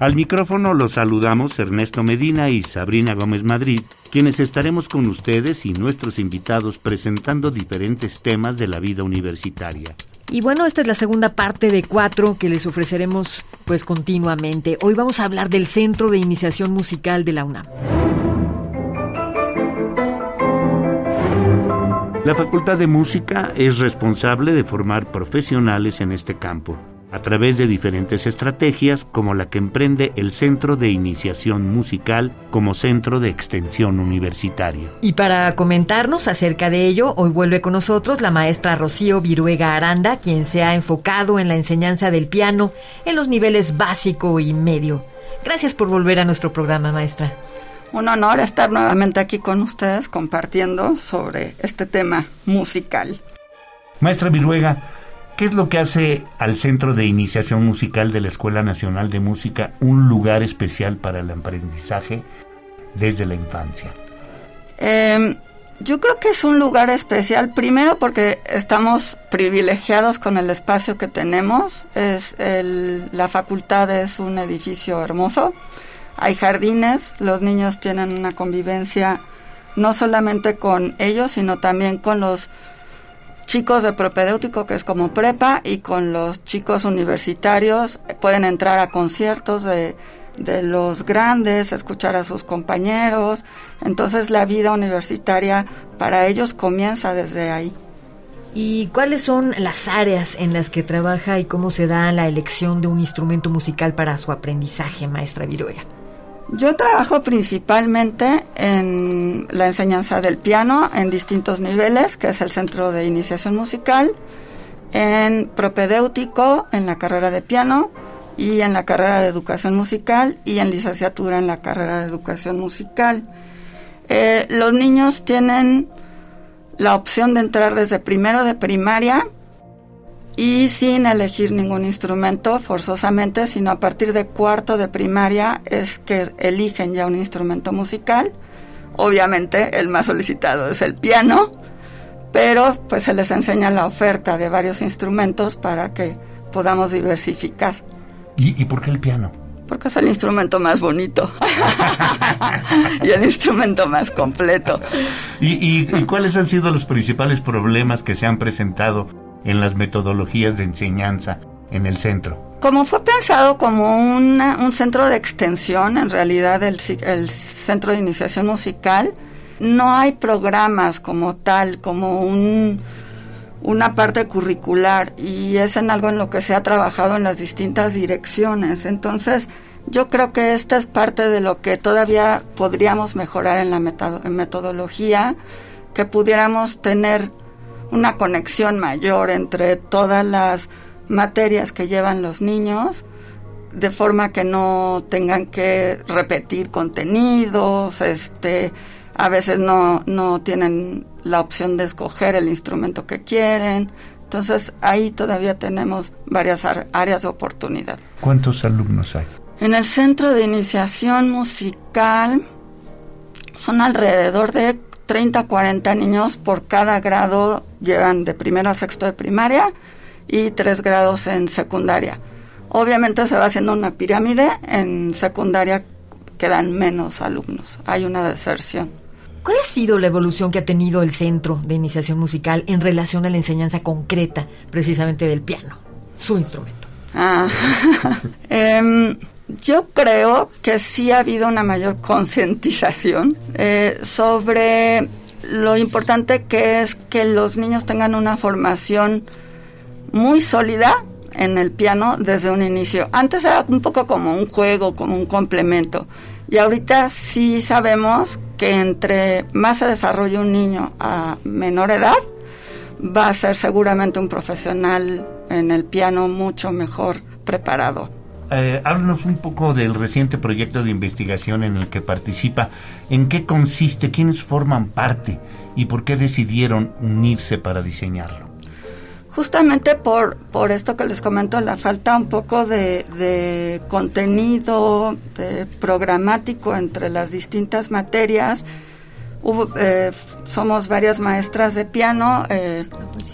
Al micrófono los saludamos Ernesto Medina y Sabrina Gómez Madrid, quienes estaremos con ustedes y nuestros invitados presentando diferentes temas de la vida universitaria. Y bueno, esta es la segunda parte de cuatro que les ofreceremos pues continuamente. Hoy vamos a hablar del Centro de Iniciación Musical de la UNAM. La Facultad de Música es responsable de formar profesionales en este campo a través de diferentes estrategias como la que emprende el Centro de Iniciación Musical como centro de extensión universitaria. Y para comentarnos acerca de ello, hoy vuelve con nosotros la maestra Rocío Viruega Aranda, quien se ha enfocado en la enseñanza del piano en los niveles básico y medio. Gracias por volver a nuestro programa, maestra. Un honor estar nuevamente aquí con ustedes compartiendo sobre este tema musical. Maestra Viruega, ¿Qué es lo que hace al Centro de Iniciación Musical de la Escuela Nacional de Música un lugar especial para el aprendizaje desde la infancia? Em, yo creo que es un lugar especial, primero porque estamos privilegiados con el espacio que tenemos. Es la facultad es un edificio hermoso. Hay jardines, los niños tienen una convivencia no solamente con ellos, sino también con los chicos de propedéutico, que es como prepa, y con los chicos universitarios pueden entrar a conciertos de, de los grandes, escuchar a sus compañeros. Entonces la vida universitaria para ellos comienza desde ahí. ¿Y cuáles son las áreas en las que trabaja y cómo se da la elección de un instrumento musical para su aprendizaje, maestra Viruega? Yo trabajo principalmente en la enseñanza del piano en distintos niveles, que es el centro de iniciación musical, en propedéutico, en la carrera de piano, y en la carrera de educación musical, y en licenciatura en la carrera de educación musical. Eh, los niños tienen la opción de entrar desde primero de primaria y sin elegir ningún instrumento forzosamente, sino a partir de cuarto de primaria es que eligen ya un instrumento musical. Obviamente el más solicitado es el piano, pero pues se les enseña la oferta de varios instrumentos para que podamos diversificar. ¿Y, por qué el piano? Porque es el instrumento más bonito y el instrumento más completo. ¿Y, ¿Y cuáles han sido los principales problemas que se han presentado en las metodologías de enseñanza en el centro? Como fue pensado como un centro de extensión, en realidad el, el centro de iniciación musical, no hay programas como tal, como un, una parte curricular y es en algo en lo que se ha trabajado en las distintas direcciones. Entonces, yo creo que esta es parte de lo que todavía podríamos mejorar en la metodología, que pudiéramos tener una conexión mayor entre todas las materias que llevan los niños, de forma que no tengan que repetir contenidos, este, a veces no, no tienen la opción de escoger el instrumento que quieren. Entonces ahí todavía tenemos varias áreas de oportunidad. ¿Cuántos alumnos hay? En el centro de iniciación musical son alrededor de 30, 40 niños por cada grado llevan de primero a sexto de primaria y tres grados en secundaria. Obviamente se va haciendo una pirámide, en secundaria quedan menos alumnos, hay una deserción. ¿Cuál ha sido la evolución que ha tenido el centro de iniciación musical en relación a la enseñanza concreta precisamente del piano, su instrumento? Ah, em, yo creo que sí ha habido una mayor concientización eh, sobre lo importante que es que los niños tengan una formación muy sólida en el piano desde un inicio. Antes era un poco como un juego, como un complemento. Y ahorita sí sabemos que entre más se desarrolle un niño a menor edad, va a ser seguramente un profesional en el piano mucho mejor preparado eh, háblanos un poco del reciente proyecto de investigación en el que participa. ¿En qué consiste? ¿Quiénes forman parte? ¿Y por qué decidieron unirse para diseñarlo? Justamente por, por esto que les comento, la falta un poco de, contenido programático entre las distintas materias. Eh, somos varias maestras de piano, eh,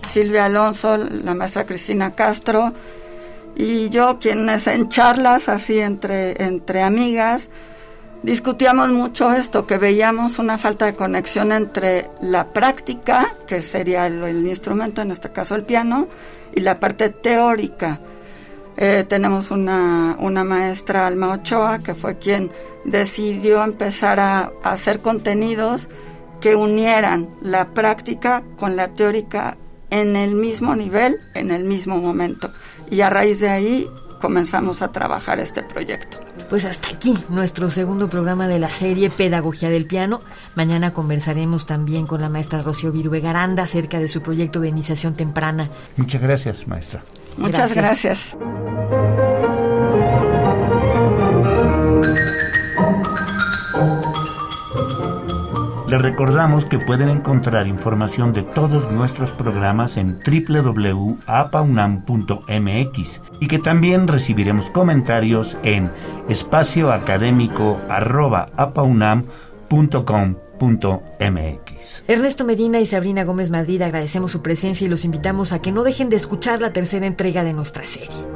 Silvia Alonso, la maestra Cristina Castro y yo, quienes en charlas así entre, entre amigas, discutíamos mucho esto, que veíamos una falta de conexión entre la práctica, que sería el, instrumento, en este caso el piano, y la parte teórica. Eh, tenemos una, una, maestra, Alma Ochoa, que fue quien decidió empezar a, hacer contenidos que unieran la práctica con la teórica en el mismo nivel, en el mismo momento. Y a raíz de ahí comenzamos a trabajar este proyecto. Pues hasta aquí nuestro segundo programa de la serie Pedagogía del Piano. Mañana conversaremos también con la maestra Rocío Viruega Aranda acerca de su proyecto de iniciación temprana. Muchas gracias, maestra. Muchas gracias. Recordamos que pueden encontrar información de todos nuestros programas en www.apaunam.mx y que también recibiremos comentarios en espacioacadémico.apaunam.com.mx. Ernesto Medina y Sabrina Gómez Madrid agradecemos su presencia y los invitamos a que no dejen de escuchar la tercera entrega de nuestra serie.